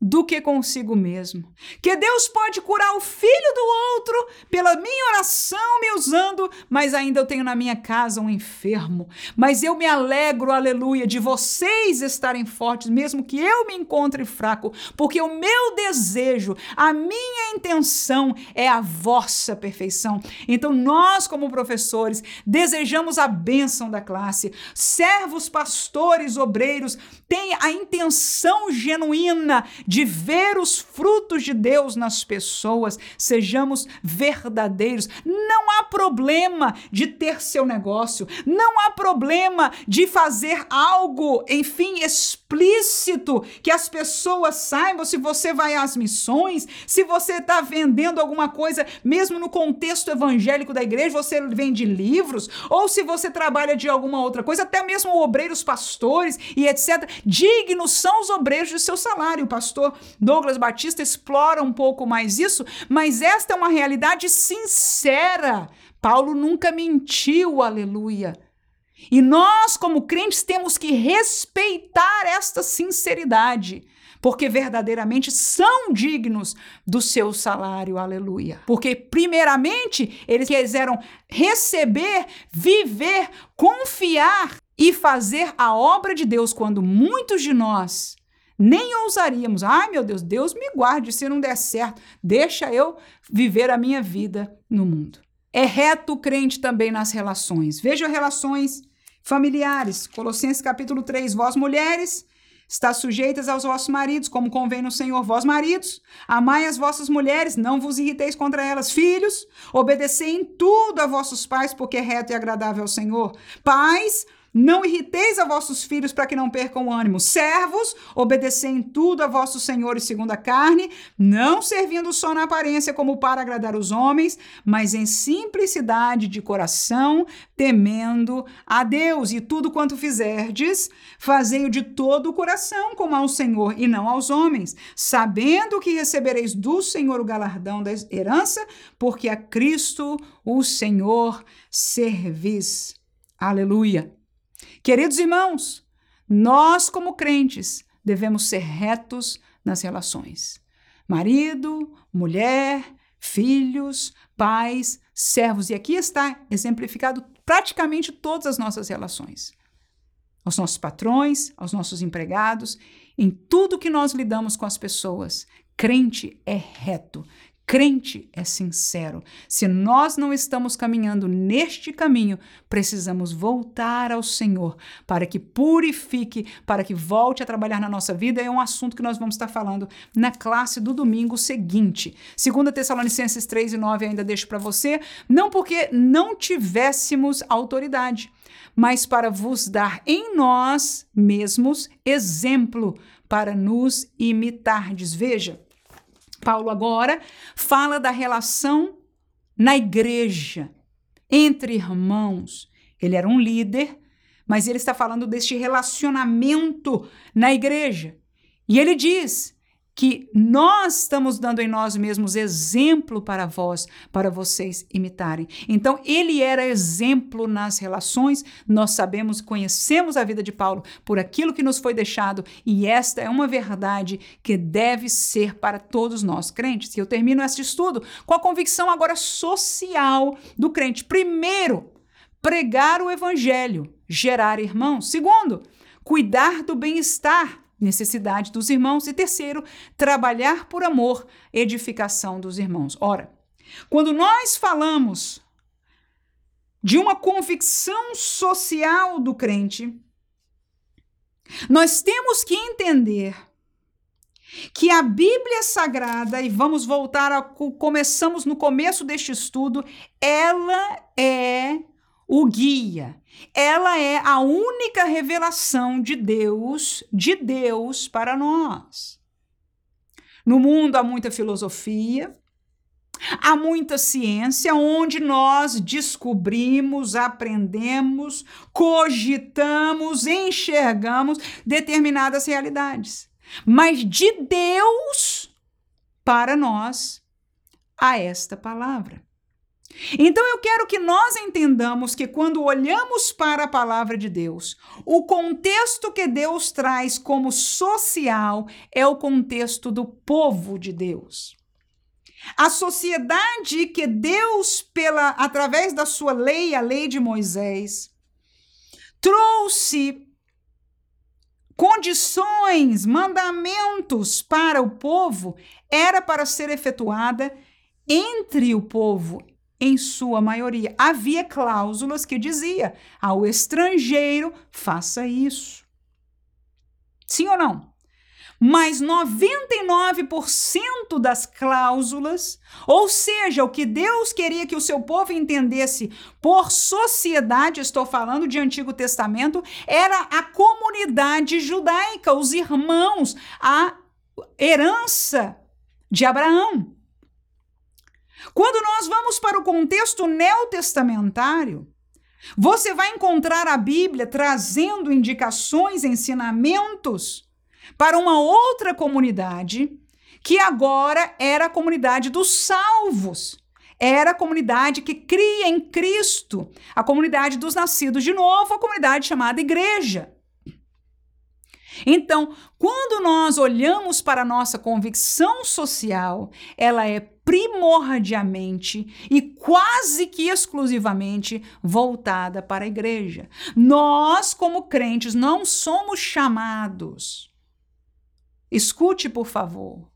do que consigo mesmo. Que Deus pode curar o filho do outro pela minha oração me usando, mas ainda eu tenho na minha casa um enfermo. Mas eu me alegro, aleluia, de vocês estarem fortes, mesmo que eu me encontre fraco, porque o meu desejo, a minha intenção é a vossa perfeição. Então nós, como professores, desejamos a bênção da classe. Servos, pastores, obreiros, têm a intenção genuína de ver os frutos de Deus nas pessoas, sejamos verdadeiros. Não há problema de ter seu negócio, não há problema de fazer algo, enfim, explícito, que as pessoas saibam se você vai às missões, se você está vendendo alguma coisa, mesmo no contexto evangélico da igreja, você vende livros, ou se você trabalha de alguma outra coisa, até mesmo obreiros, pastores e etc. Dignos são os obreiros de seu salário, pastor pastor Douglas Batista explora um pouco mais isso, mas esta é uma realidade sincera. Paulo nunca mentiu, aleluia. E nós, como crentes, temos que respeitar esta sinceridade, porque verdadeiramente são dignos do seu salário, aleluia. Porque, primeiramente, eles quiseram receber, viver, confiar e fazer a obra de Deus, quando muitos de nós nem ousaríamos. Ai, meu Deus, Deus me guarde se não der certo. Deixa eu viver a minha vida no mundo. É reto o crente também nas relações. Veja relações familiares. Colossenses capítulo 3. Vós, mulheres, está sujeitas aos vossos maridos, como convém no Senhor. Vós, maridos, amai as vossas mulheres, não vos irriteis contra elas. Filhos, obedecei em tudo a vossos pais, porque é reto e agradável ao Senhor. Pais, não irriteis a vossos filhos para que não percam o ânimo. Servos, obedecei em tudo a vossos senhores segundo a carne, não servindo só na aparência como para agradar os homens, mas em simplicidade de coração, temendo a Deus. E tudo quanto fizerdes, fazei-o de todo o coração, como ao Senhor e não aos homens, sabendo que recebereis do Senhor o galardão da herança, porque a Cristo, o Senhor, servis. Aleluia. Queridos irmãos, nós, como crentes, devemos ser retos nas relações. Marido, mulher, filhos, pais, servos. E aqui está exemplificado praticamente todas as nossas relações. Aos nossos patrões, aos nossos empregados, em tudo que nós lidamos com as pessoas. Crente é reto, crente é sincero. Se nós não estamos caminhando neste caminho, precisamos voltar ao Senhor para que purifique, para que volte a trabalhar na nossa vida. É um assunto que nós vamos estar falando na classe do domingo seguinte. 2 Tessalonicenses 3 e 9 ainda deixo para você, não porque não tivéssemos autoridade, mas para vos dar em nós mesmos exemplo para nos imitardes. Veja, Paulo agora fala da relação na igreja, entre irmãos. Ele era um líder, mas ele está falando deste relacionamento na igreja. E ele diz que nós estamos dando em nós mesmos exemplo para vós, para vocês imitarem. Então, ele era exemplo nas relações. Nós sabemos, conhecemos a vida de Paulo por aquilo que nos foi deixado, e esta é uma verdade que deve ser para todos nós crentes. E eu termino este estudo com a convicção agora social do crente. Primeiro, pregar o evangelho, gerar irmãos. Segundo, cuidar do bem-estar necessidade dos irmãos. E terceiro, trabalhar por amor, edificação dos irmãos. Ora, quando nós falamos de uma convicção social do crente, nós temos que entender que a Bíblia Sagrada, e vamos voltar a começamos no começo deste estudo, ela é o guia. Ela é a única revelação de Deus, de Deus para nós. No mundo há muita filosofia, há muita ciência onde nós descobrimos, aprendemos, cogitamos, enxergamos determinadas realidades. Mas de Deus para nós há esta palavra. Então eu quero que nós entendamos que quando olhamos para a palavra de Deus, o contexto que Deus traz como social é o contexto do povo de Deus. A sociedade que Deus pela através da sua lei, a lei de Moisés, trouxe condições, mandamentos para o povo, era para ser efetuada entre o povo, em sua maioria. Havia cláusulas que dizia ao estrangeiro faça isso. Sim ou não? Mas 99% das cláusulas, ou seja, o que Deus queria que o seu povo entendesse por sociedade, estou falando de Antigo Testamento, era a comunidade judaica, os irmãos, a herança de Abraão. Quando nós vamos para o contexto neotestamentário, você vai encontrar a Bíblia trazendo indicações, ensinamentos para uma outra comunidade, que agora era a comunidade dos salvos. Era a comunidade que cria em Cristo, a comunidade dos nascidos de novo, a comunidade chamada igreja. Então, quando nós olhamos para a nossa convicção social, ela é primordialmente e quase que exclusivamente voltada para a igreja. Nós, como crentes, não somos chamados. Escute, por favor.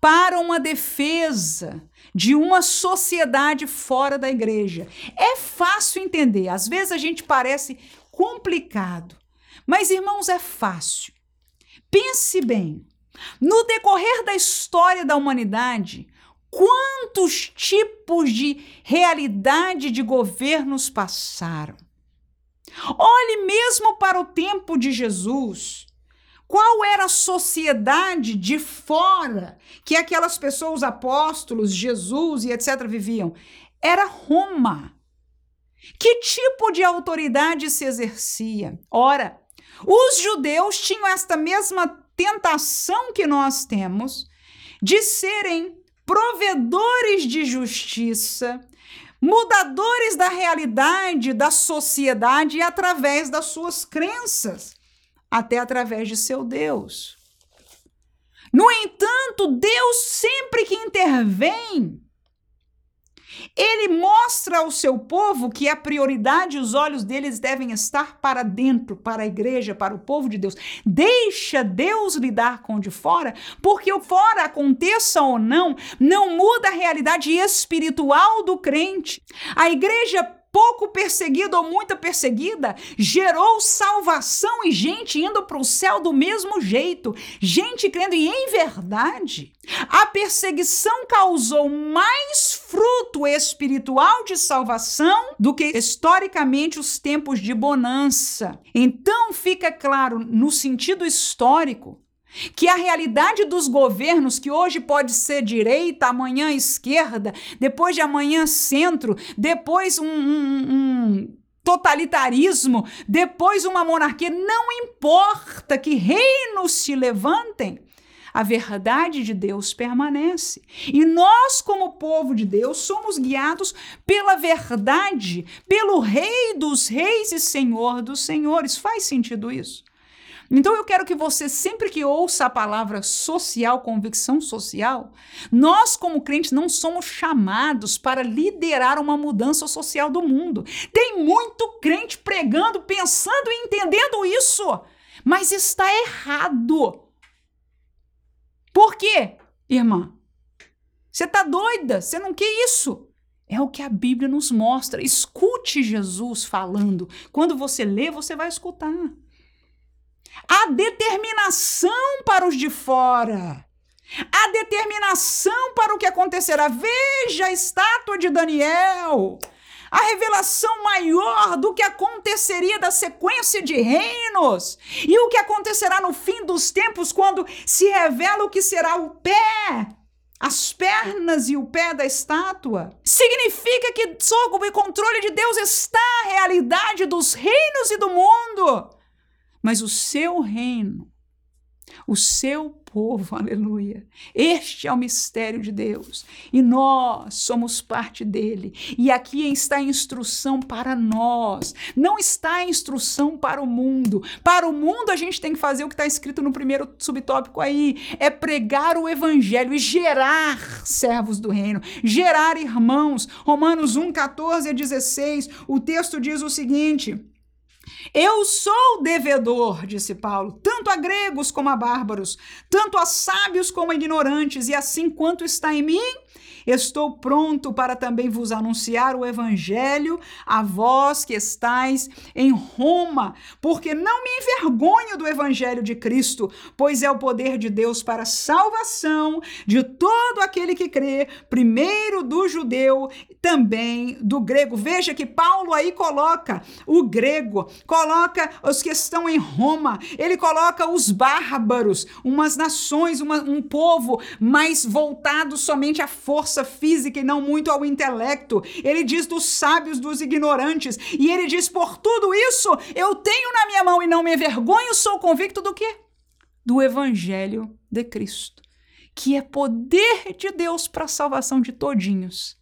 Para uma defesa de uma sociedade fora da igreja. É fácil entender, às vezes a gente parece complicado, mas irmãos, é fácil. Pense bem. No decorrer da história da humanidade, Quantos tipos de realidade de governos passaram? Olhe mesmo para o tempo de Jesus. Qual era a sociedade de fora que aquelas pessoas, apóstolos, Jesus e etc., viviam? Era Roma. Que tipo de autoridade se exercia? Ora, os judeus tinham esta mesma tentação que nós temos de serem provedores de justiça, mudadores da realidade da sociedade através das suas crenças, até através de seu Deus. No entanto, Deus sempre que intervém, ele mostra ao seu povo que a prioridade, os olhos deles devem estar para dentro, para a igreja, para o povo de Deus. Deixa Deus lidar com o de fora, porque o fora aconteça ou não, não muda a realidade espiritual do crente. A igreja pouco perseguida ou muito perseguida, gerou salvação e gente indo para o céu do mesmo jeito, gente crendo e em verdade. A perseguição causou mais fruto espiritual de salvação do que historicamente os tempos de bonança. Então fica claro, no sentido histórico, que a realidade dos governos, que hoje pode ser direita, amanhã esquerda, depois de amanhã centro, depois um, um, um totalitarismo, depois uma monarquia, não importa que reinos se levantem, a verdade de Deus permanece. E nós, como povo de Deus, somos guiados pela verdade, pelo Rei dos Reis e Senhor dos Senhores. Faz sentido isso? Então eu quero que você, sempre que ouça a palavra social, convicção social, nós, como crentes, não somos chamados para liderar uma mudança social do mundo. Tem muito crente pregando, pensando e entendendo isso, mas está errado. Por quê, irmã? Você está doida? Você não quer isso? É o que a Bíblia nos mostra. Escute Jesus falando. Quando você lê, você vai escutar. A determinação para os de fora. A determinação para o que acontecerá. Veja a estátua de Daniel. A revelação maior do que aconteceria da sequência de reinos e o que acontecerá no fim dos tempos quando se revela o que será o pé as pernas e o pé da estátua. Significa que sob o controle de Deus está a realidade dos reinos e do mundo mas o seu reino, o seu povo, aleluia. Este é o mistério de Deus e nós somos parte dele. E aqui está a instrução para nós, não está a instrução para o mundo. Para o mundo, a gente tem que fazer o que está escrito no primeiro subtópico aí: é pregar o evangelho e gerar servos do reino, gerar irmãos. Romanos 1, 14 a 16, o texto diz o seguinte. Eu sou devedor, disse Paulo, tanto a gregos como a bárbaros, tanto a sábios como a ignorantes, e assim quanto está em mim, Estou pronto para também vos anunciar o evangelho a vós que estáis em Roma, porque não me envergonho do evangelho de Cristo, pois é o poder de Deus para a salvação de todo aquele que crê, primeiro do judeu, também do grego. Veja que Paulo aí coloca o grego, coloca os que estão em Roma, ele coloca os bárbaros, umas nações, uma, um povo mais voltado somente à força força física e não muito ao intelecto. Ele diz dos sábios, dos ignorantes. E ele diz: por tudo isso eu tenho na minha mão e não me envergonho, sou convicto do quê? Do Evangelho de Cristo, que é poder de Deus para a salvação de todinhos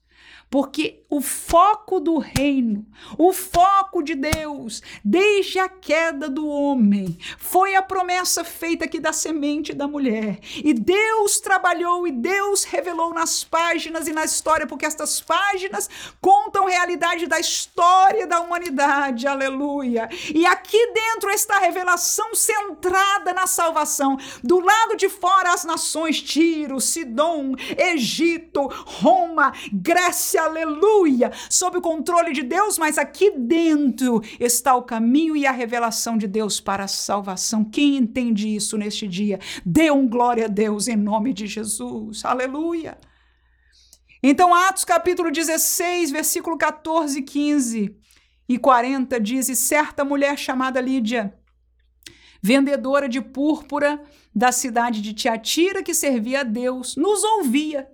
porque o foco do reino, o foco de Deus, desde a queda do homem, foi a promessa feita aqui da semente da mulher. E Deus trabalhou e Deus revelou nas páginas e na história, porque estas páginas contam realidade da história da humanidade. Aleluia. E aqui dentro está a revelação centrada na salvação. Do lado de fora, as nações Tiro, Sidom, Egito, Roma, Grécia, aleluia, sob o controle de Deus, mas aqui dentro está o caminho e a revelação de Deus para a salvação. Quem entende isso neste dia, dê um glória a Deus em nome de Jesus, aleluia. Então, Atos capítulo 16, versículo 14, 15 e 40 diz: E certa mulher chamada Lídia, vendedora de púrpura da cidade de Tiatira, que servia a Deus, nos ouvia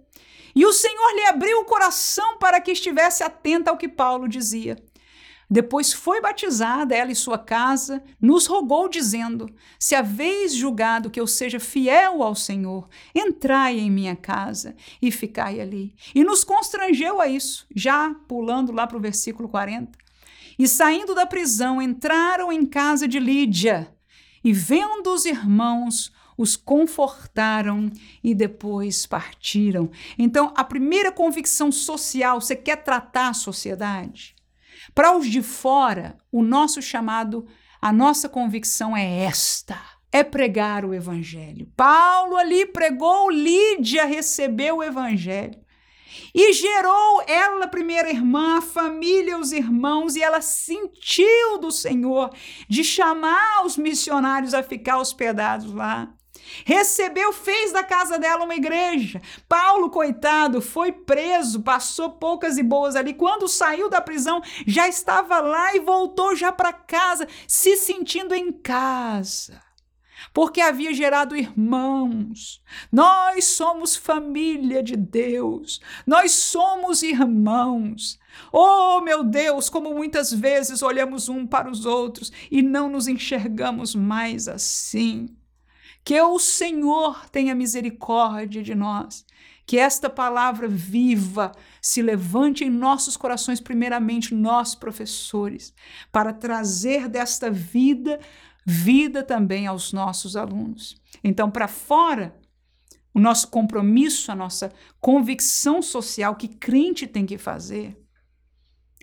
e o Senhor lhe abriu o coração para que estivesse atenta ao que Paulo dizia. Depois foi batizada, ela e sua casa, nos rogou, dizendo: Se haveis julgado que eu seja fiel ao Senhor, entrai em minha casa e ficai ali. E nos constrangeu a isso, já pulando lá para o versículo 40. E saindo da prisão, entraram em casa de Lídia, e vendo os irmãos, os confortaram e depois partiram. Então, a primeira convicção social, você quer tratar a sociedade? Para os de fora, o nosso chamado, a nossa convicção é esta: é pregar o evangelho. Paulo ali pregou, Lídia recebeu o evangelho. E gerou ela, primeira irmã, a família, os irmãos, e ela sentiu do Senhor de chamar os missionários a ficar hospedados lá. Recebeu, fez da casa dela uma igreja. Paulo, coitado, foi preso, passou poucas e boas ali. Quando saiu da prisão, já estava lá e voltou já para casa, se sentindo em casa. porque havia gerado irmãos. Nós somos família de Deus, nós somos irmãos. Oh, meu Deus, como muitas vezes olhamos um para os outros e não nos enxergamos mais assim. Que o Senhor tenha misericórdia de nós. Que esta palavra viva se levante em nossos corações, primeiramente nós professores, para trazer desta vida vida também aos nossos alunos. Então, para fora, o nosso compromisso, a nossa convicção social que crente tem que fazer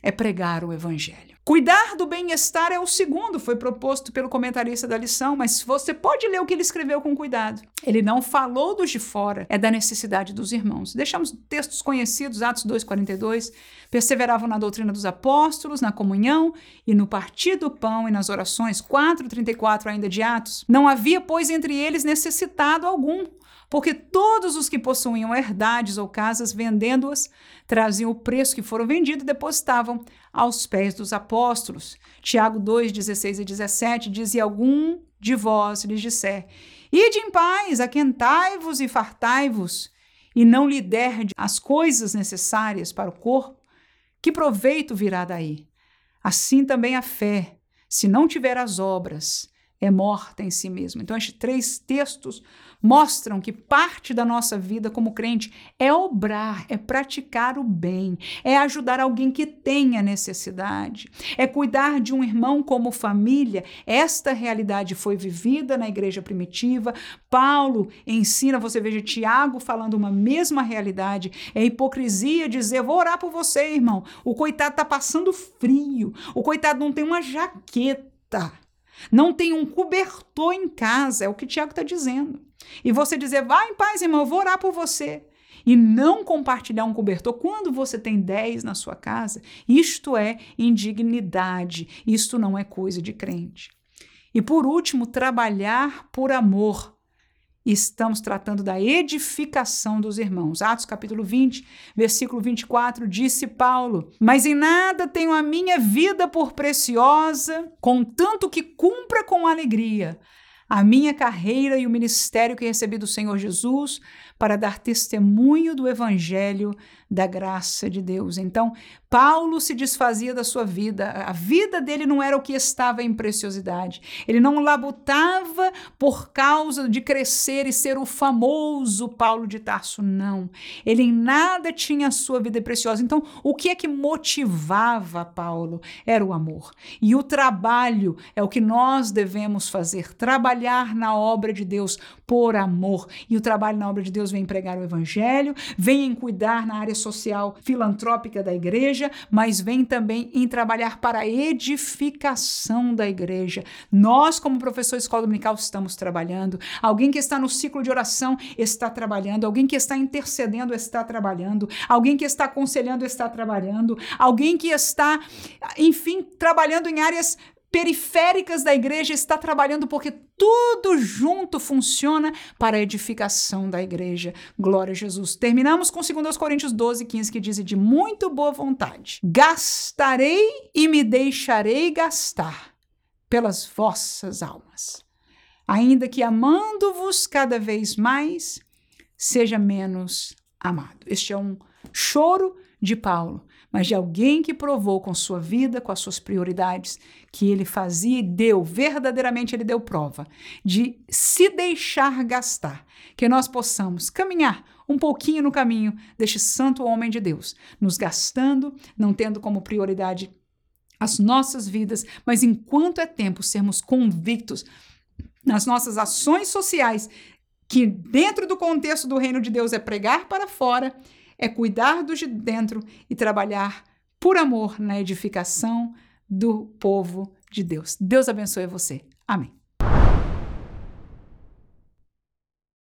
é pregar o evangelho. Cuidar do bem-estar é o segundo, foi proposto pelo comentarista da lição, mas você pode ler o que ele escreveu com cuidado. Ele não falou dos de fora, é da necessidade dos irmãos. Deixamos textos conhecidos, Atos 2,42, perseveravam na doutrina dos apóstolos, na comunhão e no partir do pão e nas orações, 4,34 ainda de Atos. Não havia, pois, entre eles necessitado algum, porque todos os que possuíam herdades ou casas, vendendo-as, traziam o preço que foram vendidos e depositavam aos pés dos apóstolos. Tiago 2, 16 e 17 diz: E algum de vós lhes disser: Ide em paz, aquentai-vos e fartai-vos, e não lhe der as coisas necessárias para o corpo, que proveito virá daí? Assim também a fé, se não tiver as obras, é morta em si mesma. Então, estes três textos mostram que parte da nossa vida como crente é obrar, é praticar o bem, é ajudar alguém que tenha necessidade, é cuidar de um irmão como família. Esta realidade foi vivida na igreja primitiva. Paulo ensina, você veja Tiago falando uma mesma realidade. É hipocrisia dizer: "Vou orar por você, irmão. O coitado está passando frio. O coitado não tem uma jaqueta." Não tem um cobertor em casa, é o que Tiago está dizendo. E você dizer, vai em paz, irmão, eu vou orar por você. E não compartilhar um cobertor quando você tem 10 na sua casa, isto é indignidade, isto não é coisa de crente. E por último, trabalhar por amor. Estamos tratando da edificação dos irmãos. Atos capítulo 20, versículo 24, disse Paulo: Mas em nada tenho a minha vida por preciosa, contanto que cumpra com alegria a minha carreira e o ministério que recebi do Senhor Jesus para dar testemunho do evangelho da graça de Deus. Então, Paulo se desfazia da sua vida. A vida dele não era o que estava em preciosidade. Ele não labutava por causa de crescer e ser o famoso Paulo de Tarso, não. Ele em nada tinha a sua vida preciosa. Então, o que é que motivava Paulo? Era o amor. E o trabalho é o que nós devemos fazer, trabalhar na obra de Deus por amor. E o trabalho na obra de Deus vem pregar o evangelho, vem em cuidar na área social filantrópica da igreja, mas vem também em trabalhar para a edificação da igreja. Nós, como professor de escola dominical, estamos trabalhando. Alguém que está no ciclo de oração está trabalhando. Alguém que está intercedendo está trabalhando. Alguém que está aconselhando está trabalhando. Alguém que está, enfim, trabalhando em áreas periféricas da igreja está trabalhando porque tudo junto funciona para a edificação da igreja. Glória a Jesus. Terminamos com 2 Coríntios 12, 15, que diz: De muito boa vontade, gastarei e me deixarei gastar pelas vossas almas, ainda que amando-vos cada vez mais, seja menos amado. Este é um choro de Paulo mas de alguém que provou com sua vida, com as suas prioridades, que ele fazia e deu, verdadeiramente ele deu prova, de se deixar gastar, que nós possamos caminhar um pouquinho no caminho deste santo homem de Deus, nos gastando, não tendo como prioridade as nossas vidas, mas enquanto é tempo sermos convictos nas nossas ações sociais, que dentro do contexto do reino de Deus é pregar para fora é cuidar dos de dentro e trabalhar por amor na edificação do povo de Deus. Deus abençoe você. Amém.